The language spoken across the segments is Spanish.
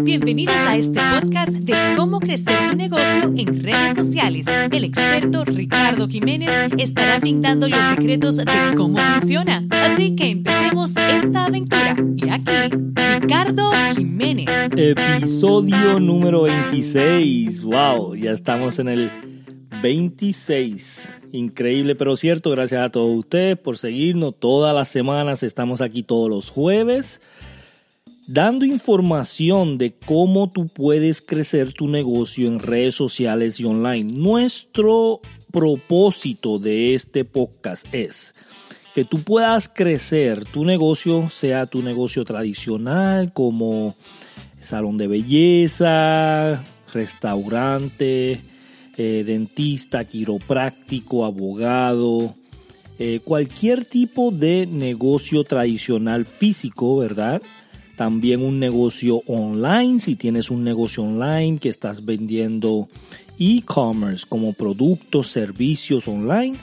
Bienvenidos a este podcast de cómo crecer tu negocio en redes sociales. El experto Ricardo Jiménez estará brindando los secretos de cómo funciona. Así que empecemos esta aventura. Y aquí, Ricardo Jiménez. Episodio número 26. Wow, ya estamos en el 26. Increíble, pero cierto. Gracias a todos ustedes por seguirnos todas las semanas. Estamos aquí todos los jueves dando información de cómo tú puedes crecer tu negocio en redes sociales y online. Nuestro propósito de este podcast es que tú puedas crecer tu negocio, sea tu negocio tradicional como salón de belleza, restaurante, eh, dentista, quiropráctico, abogado, eh, cualquier tipo de negocio tradicional físico, ¿verdad? También un negocio online, si tienes un negocio online que estás vendiendo e-commerce como productos, servicios online,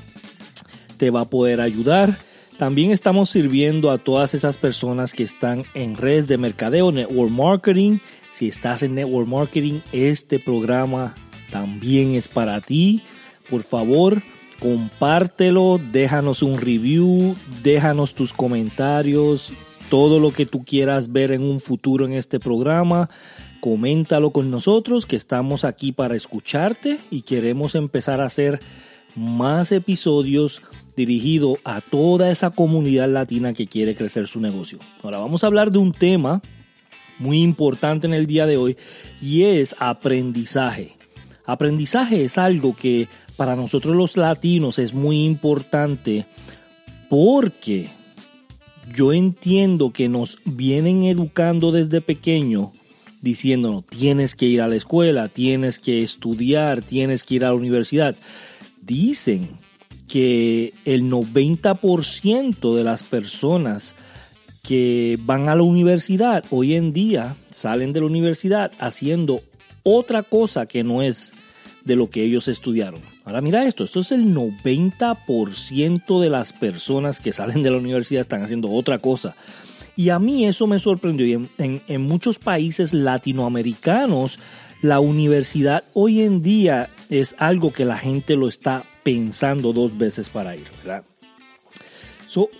te va a poder ayudar. También estamos sirviendo a todas esas personas que están en redes de mercadeo, network marketing. Si estás en network marketing, este programa también es para ti. Por favor, compártelo, déjanos un review, déjanos tus comentarios, todo lo que tú quieras ver en un futuro en este programa, coméntalo con nosotros, que estamos aquí para escucharte y queremos empezar a hacer más episodios dirigidos a toda esa comunidad latina que quiere crecer su negocio. Ahora vamos a hablar de un tema muy importante en el día de hoy y es aprendizaje. Aprendizaje es algo que para nosotros los latinos es muy importante porque yo entiendo que nos vienen educando desde pequeño diciéndonos, tienes que ir a la escuela, tienes que estudiar, tienes que ir a la universidad. Dicen que el 90% de las personas que van a la universidad hoy en día salen de la universidad haciendo otra cosa que no es de lo que ellos estudiaron. Ahora mira esto, esto es el 90% de las personas que salen de la universidad están haciendo otra cosa. Y a mí eso me sorprendió. Y en, muchos países latinoamericanos, la universidad hoy en día es algo que la gente lo está pensando dos veces para ir, ¿verdad?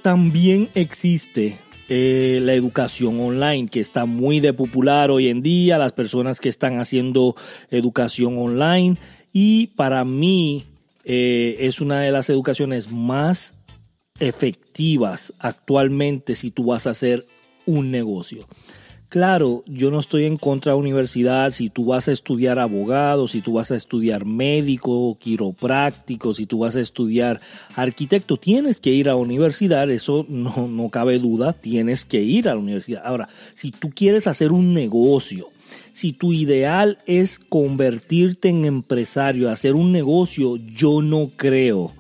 también existe eh, la educación online, que está muy de popular hoy en día, las personas que están haciendo educación online. Y para mí eh, es una de las educaciones más efectivas actualmente si tú vas a hacer un negocio. Claro, yo no estoy en contra de la universidad. Si tú vas a estudiar abogado, si tú vas a estudiar médico, quiropráctico, si tú vas a estudiar arquitecto, tienes que ir a la universidad. Eso no, no cabe duda. Tienes que ir a la universidad. Ahora, si tú quieres hacer un negocio, si tu ideal es convertirte en empresario, hacer un negocio, yo no creo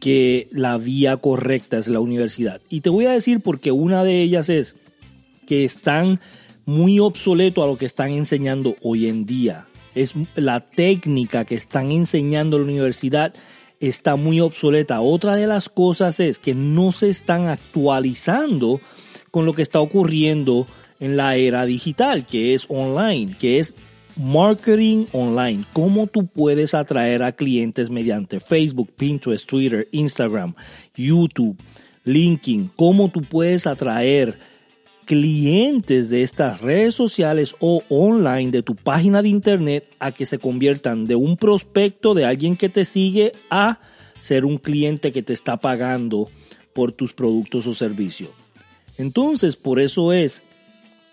que la vía correcta es la universidad. Y te voy a decir porque una de ellas es que están muy obsoleto a lo que están enseñando hoy en día. Es la técnica que están enseñando en la universidad está muy obsoleta. Otra de las cosas es que no se están actualizando con lo que está ocurriendo en la era digital, que es online, que es marketing online. Cómo tú puedes atraer a clientes mediante Facebook, Pinterest, Twitter, Instagram, YouTube, LinkedIn. Cómo tú puedes atraer clientes de estas redes sociales o online de tu página de internet a que se conviertan de un prospecto de alguien que te sigue a ser un cliente que te está pagando por tus productos o servicios. Entonces, por eso es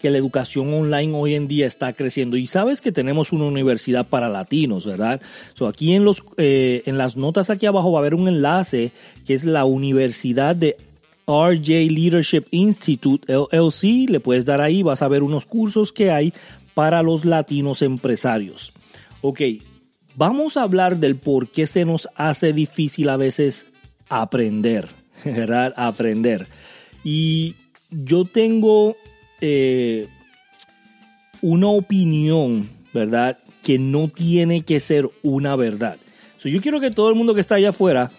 que la educación online hoy en día está creciendo. Y sabes que tenemos una universidad para latinos, ¿verdad? Aquí en, los, eh, en las notas aquí abajo va a haber un enlace que es la Universidad de RJ Leadership Institute, LLC. Le puedes dar ahí, vas a ver unos cursos que hay para los latinos empresarios. Ok, vamos a hablar del por qué se nos hace difícil a veces aprender, ¿verdad? Aprender. Y yo tengo eh, una opinión, ¿verdad? Que no tiene que ser una verdad. yo quiero que todo el mundo que está allá afuera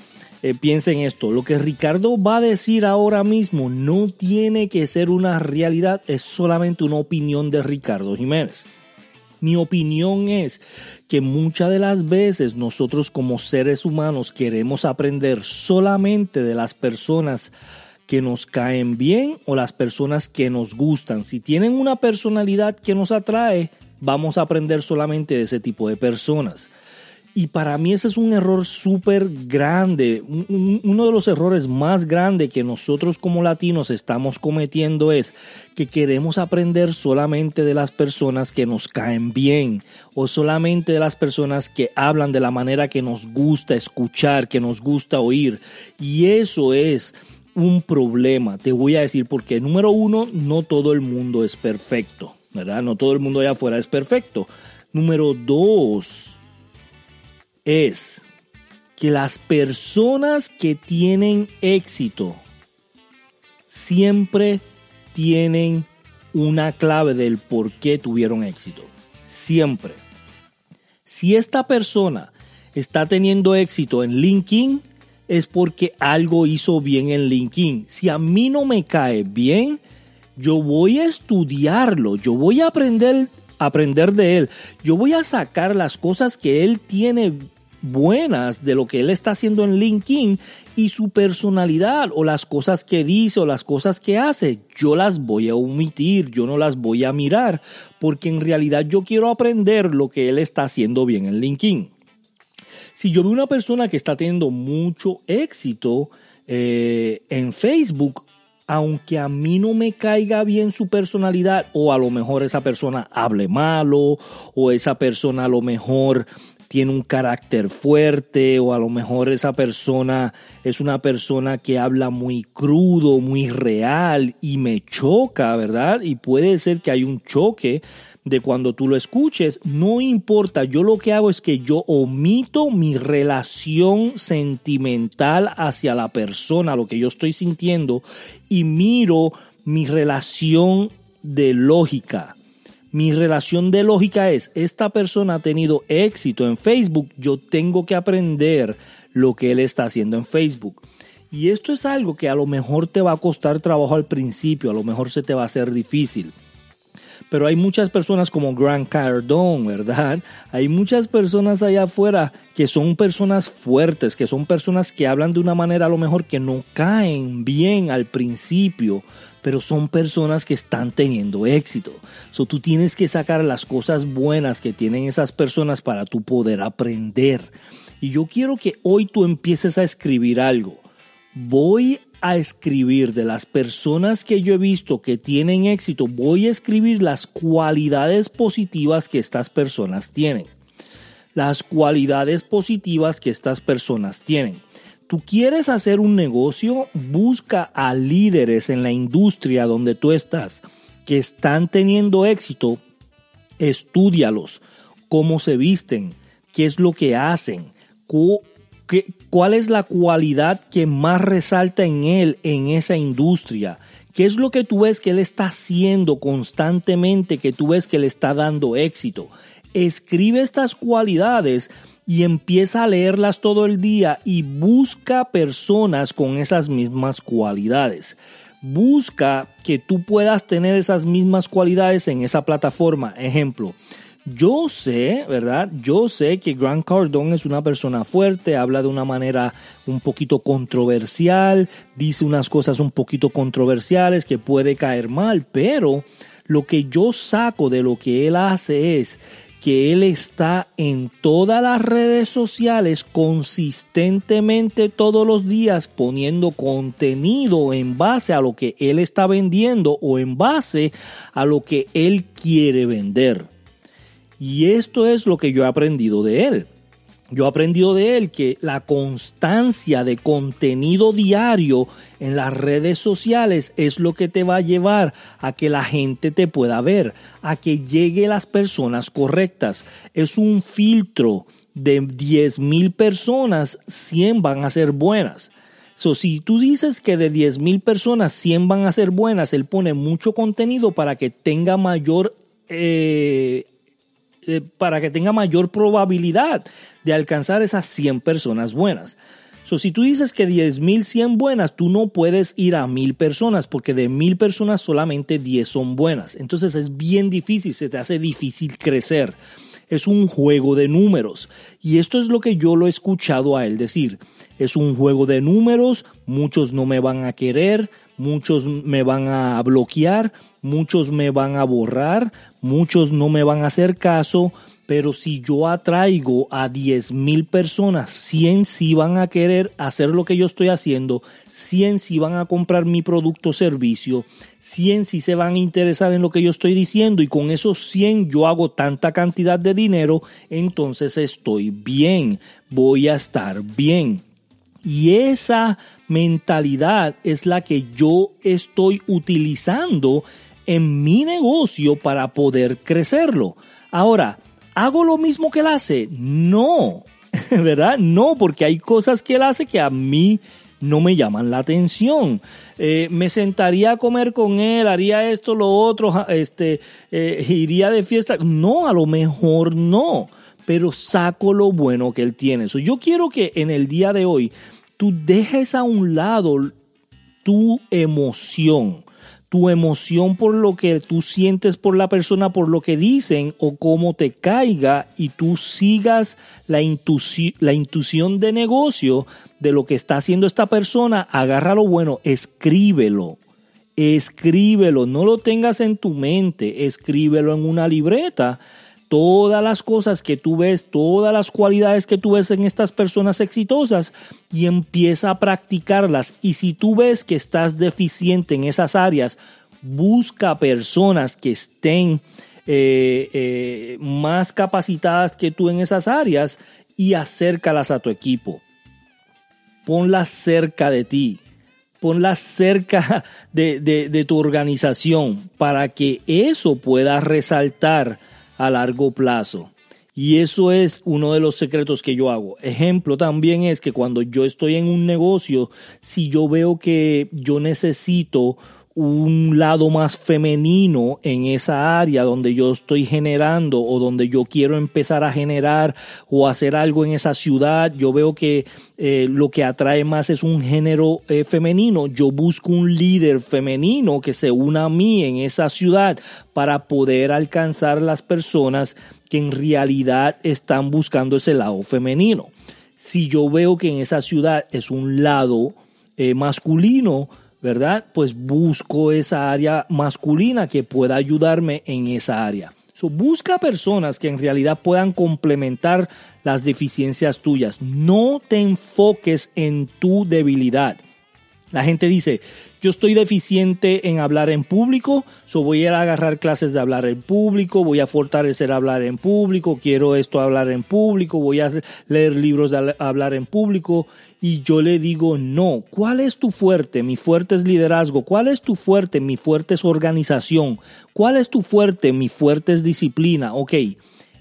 eh, piensen esto, lo que Ricardo va a decir ahora mismo no tiene que ser una realidad, es solamente una opinión de Ricardo Jiménez. Mi opinión es que muchas de las veces nosotros como seres humanos queremos aprender solamente de las personas que nos caen bien o las personas que nos gustan. Si tienen una personalidad que nos atrae, vamos a aprender solamente de ese tipo de personas. Y para mí ese es un error súper grande. Uno de los errores más grandes que nosotros como latinos estamos cometiendo es que queremos aprender solamente de las personas que nos caen bien o solamente de las personas que hablan de la manera que nos gusta escuchar, que nos gusta oír. Y eso es un problema. Te voy a decir porque número uno, no todo el mundo es perfecto, ¿verdad? No todo el mundo allá afuera es perfecto. Número dos, es que las personas que tienen éxito siempre tienen una clave del por qué tuvieron éxito. Siempre. Si esta persona está teniendo éxito en LinkedIn, es porque algo hizo bien en LinkedIn. Si a mí no me cae bien, yo voy a estudiarlo, yo voy a aprender, aprender de él, yo voy a sacar las cosas que él tiene buenas de lo que él está haciendo en LinkedIn y su personalidad o las cosas que dice o las cosas que hace, yo las voy a omitir, yo no las voy a mirar, porque en realidad yo quiero aprender lo que él está haciendo bien en LinkedIn. Si yo veo una persona que está teniendo mucho éxito eh, en Facebook, aunque a mí no me caiga bien su personalidad, o a lo mejor esa persona hable malo, o esa persona a lo mejor tiene un carácter fuerte o a lo mejor esa persona es una persona que habla muy crudo, muy real y me choca, ¿verdad? Y puede ser que hay un choque de cuando tú lo escuches, no importa, yo lo que hago es que yo omito mi relación sentimental hacia la persona, lo que yo estoy sintiendo, y miro mi relación de lógica mi relación de lógica es, esta persona ha tenido éxito en Facebook, yo tengo que aprender lo que él está haciendo en Facebook. Y esto es algo que a lo mejor te va a costar trabajo al principio, a lo mejor se te va a hacer difícil. Pero hay muchas personas como Grant Cardone, ¿verdad? Hay muchas personas allá afuera que son personas fuertes, que son personas que hablan de una manera a lo mejor que no caen bien al principio, pero son personas que están teniendo éxito. So, tú tienes que sacar las cosas buenas que tienen esas personas para tú poder aprender. Y yo quiero que hoy tú empieces a escribir algo. Voy a escribir de las personas que yo he visto que tienen éxito, voy a escribir las cualidades positivas que estas personas tienen. Las cualidades positivas que estas personas tienen tú quieres hacer un negocio, busca a líderes en la industria donde tú estás que están teniendo éxito, estudialos, cómo se visten, qué es lo que hacen, cuál es la cualidad que más resalta en él en esa industria. ¿Qué es lo que tú ves que él está haciendo constantemente, que tú ves que le está dando éxito? Escribe estas cualidades y empieza a leerlas todo el día y busca personas con esas mismas cualidades. Busca que tú puedas tener esas mismas cualidades en esa plataforma. Ejemplo, yo sé, ¿verdad? Yo sé que Grant Cardone es una persona fuerte, habla de una manera un poquito controversial, dice unas cosas un poquito controversiales que puede caer mal, pero lo que yo saco de lo que él hace es que él está en todas las redes sociales consistentemente todos los días poniendo contenido en base a lo que él está vendiendo o en base a lo que él quiere vender. Y esto es lo que yo he aprendido de él. Yo he aprendido de él que la constancia de contenido diario en las redes sociales es lo que te va a llevar a que la gente te pueda ver, a que llegue las personas correctas. Es un filtro de 10 mil personas, 100 van a ser buenas. So, si tú dices que de 10 mil personas 100 van a ser buenas, él pone mucho contenido para que tenga mayor eh, eh, para que tenga mayor probabilidad de alcanzar esas 100 personas buenas. So, si tú dices que 10 mil 100 buenas, tú no puedes ir a mil personas porque de mil personas solamente 10 son buenas. Entonces es bien difícil, se te hace difícil crecer. Es un juego de números. Y esto es lo que yo lo he escuchado a él decir. Es un juego de números, muchos no me van a querer, muchos me van a bloquear, muchos me van a borrar, muchos no me van a hacer caso, pero si yo atraigo a 10 mil personas, 100 sí van a querer hacer lo que yo estoy haciendo, 100 sí van a comprar mi producto o servicio, 100 sí se van a interesar en lo que yo estoy diciendo y con esos 100 yo hago tanta cantidad de dinero, entonces estoy bien, voy a estar bien. Y esa mentalidad es la que yo estoy utilizando en mi negocio para poder crecerlo. Ahora, ¿Hago lo mismo que él hace? No, ¿verdad? No, porque hay cosas que él hace que a mí no me llaman la atención. Eh, me sentaría a comer con él, haría esto, lo otro, este, eh, iría de fiesta. No, a lo mejor no, pero saco lo bueno que él tiene. yo quiero que en el día de hoy tú dejes a un lado tu emoción tu emoción por lo que tú sientes por la persona, por lo que dicen o cómo te caiga y tú sigas la, la intuición de negocio de lo que está haciendo esta persona, agarra lo bueno, escríbelo. Escríbelo, no lo tengas en tu mente, escríbelo en una libreta todas las cosas que tú ves, todas las cualidades que tú ves en estas personas exitosas y empieza a practicarlas. Y si tú ves que estás deficiente en esas áreas, busca personas que estén eh, eh, más capacitadas que tú en esas áreas y acércalas a tu equipo. Ponlas cerca de ti ponlas cerca de, de, tu organización para que eso pueda resaltar a largo plazo. Y eso es uno de los secretos que yo hago. Ejemplo también es que cuando yo estoy en un negocio, si yo veo que yo necesito un lado más femenino en esa área donde yo estoy generando o donde yo quiero empezar a generar o hacer algo en esa ciudad, yo veo que eh, lo que atrae más es un género eh, femenino, yo busco un líder femenino que se una a mí en esa ciudad para poder alcanzar las personas que en realidad están buscando ese lado femenino. Si yo veo que en esa ciudad es un lado eh, masculino, ¿verdad? Pues busco esa área masculina que pueda ayudarme en esa área. So, busca personas que en realidad puedan complementar las deficiencias tuyas. No te enfoques en tu debilidad. La gente dice, yo estoy deficiente en hablar en público, so voy a ir a agarrar clases de hablar en público, voy a fortalecer hablar en público, quiero esto hablar en público, voy a leer libros de hablar en público y yo le digo, no, ¿cuál es tu fuerte? Mi fuerte es liderazgo, ¿cuál es tu fuerte? Mi fuerte es organización, ¿cuál es tu fuerte? Mi fuerte es disciplina, ok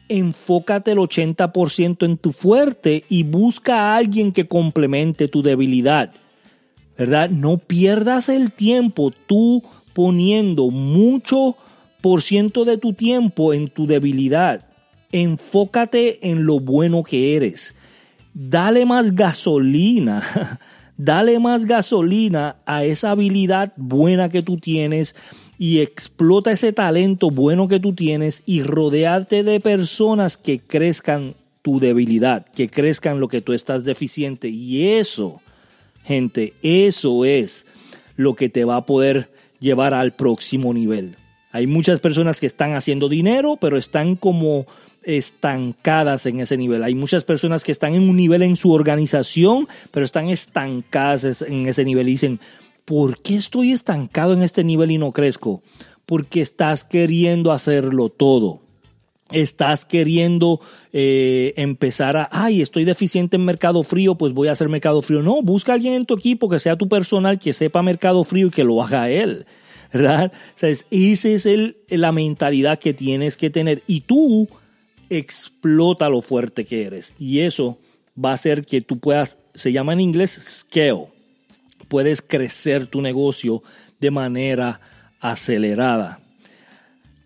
enfócate el 80% en tu fuerte y busca a alguien que complemente tu debilidad. ¿Verdad? No pierdas el tiempo tú poniendo mucho por ciento de tu tiempo en tu debilidad. Enfócate en lo bueno que eres. Dale más gasolina. Dale más gasolina a esa habilidad buena que tú tienes y explota ese talento bueno que tú tienes y rodearte de personas que crezcan tu debilidad, que crezcan lo que tú estás deficiente. Y eso Gente, eso es lo que te va a poder llevar al próximo nivel. Hay muchas personas que están haciendo dinero, pero están como estancadas en ese nivel. Hay muchas personas que están en un nivel en su organización, pero están estancadas en ese nivel y dicen, ¿por qué estoy estancado en este nivel y no crezco? Porque estás queriendo hacerlo todo estás queriendo eh, empezar a, ay, estoy deficiente en mercado frío, pues voy a hacer mercado frío. No, busca a alguien en tu equipo que sea tu personal, que sepa mercado frío y que lo haga él. ¿Verdad? Esa es la mentalidad que tienes que tener. Y tú explota lo fuerte que eres. Y eso va a hacer que tú puedas, se llama en inglés scale. Puedes crecer tu negocio de manera acelerada.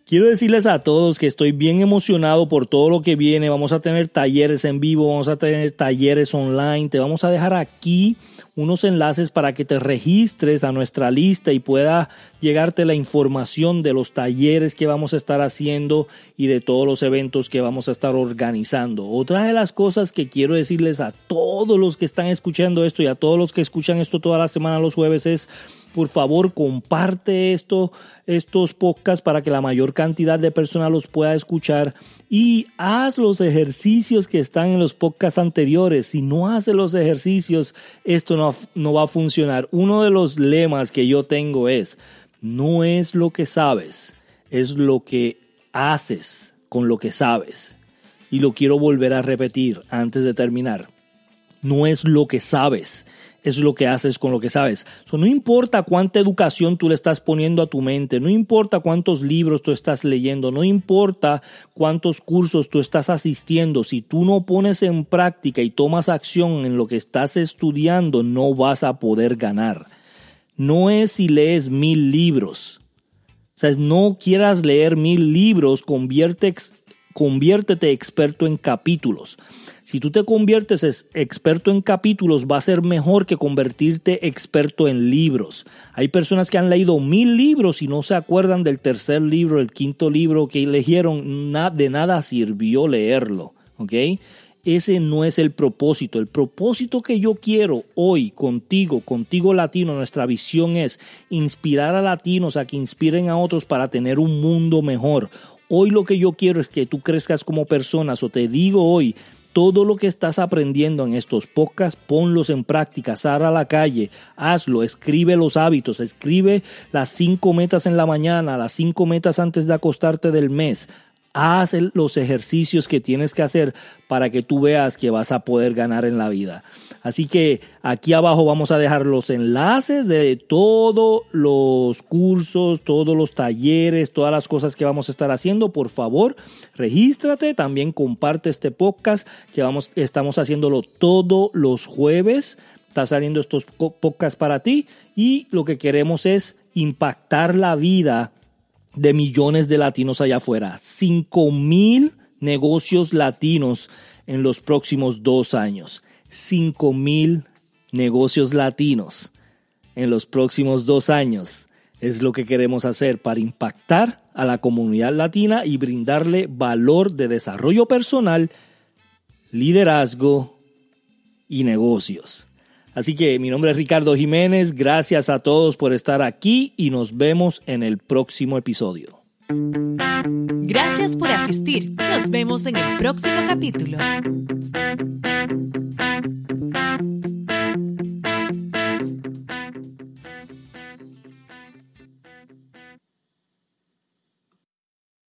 Quiero decirles a todos que estoy bien emocionado por todo lo que viene. Vamos a tener talleres en vivo, vamos a tener talleres online. Te vamos a dejar aquí unos enlaces para que te registres a nuestra lista y pueda llegarte la información de los talleres que vamos a estar haciendo y de todos los eventos que vamos a estar organizando. Otra de las cosas que quiero decirles a todos los que están escuchando esto y a todos los que escuchan esto toda la semana los jueves es por favor, comparte esto, estos podcasts para que la mayor cantidad de personas los pueda escuchar y haz los ejercicios que están en los podcasts anteriores. Si no haces los ejercicios, esto no, no va a funcionar. Uno de los lemas que yo tengo es, no es lo que sabes, es lo que haces con lo que sabes. Y lo quiero volver a repetir antes de terminar. No es lo que sabes, es lo que haces con lo que sabes. no importa cuánta educación tú le estás poniendo a tu mente, no importa cuántos libros tú estás leyendo, no importa cuántos cursos tú estás asistiendo, si tú no pones en práctica y tomas acción en lo que estás estudiando, no vas a poder ganar. No es si lees mil libros. O sea, no quieras leer mil libros, conviértete experto en capítulos. Si tú te conviertes experto en capítulos, va a ser mejor que convertirte experto en libros. Hay personas que han leído mil libros y no se acuerdan del tercer libro, el quinto libro que eligieron. De nada sirvió leerlo. ¿ok? Ese no es el propósito. El propósito que yo quiero hoy contigo, contigo latino, nuestra visión es inspirar a latinos a que inspiren a otros para tener un mundo mejor. Hoy lo que yo quiero es que tú crezcas como personas o te digo hoy, todo lo que estás aprendiendo en estos podcasts, ponlos en práctica, sal a la calle, hazlo, escribe los hábitos, escribe las cinco metas en la mañana, las cinco metas antes de acostarte del mes, Haz los ejercicios que tienes que hacer para que tú veas que vas a poder ganar en la vida. Así que aquí abajo vamos a dejar los enlaces de todos los cursos, todos los talleres, todas las cosas que vamos a estar haciendo. Por favor, regístrate, también comparte este podcast que vamos, estamos haciéndolo todos los jueves. Está saliendo estos podcasts para ti y lo que queremos es impactar la vida de millones de latinos allá afuera. 5 mil negocios latinos en los próximos dos años. 5 mil negocios latinos en los próximos dos años. Es lo que queremos hacer para impactar a la comunidad latina y brindarle valor de desarrollo personal, liderazgo y negocios. Así que mi nombre es Ricardo Jiménez, gracias a todos por estar aquí y nos vemos en el próximo episodio. Gracias por asistir, nos vemos en el próximo capítulo.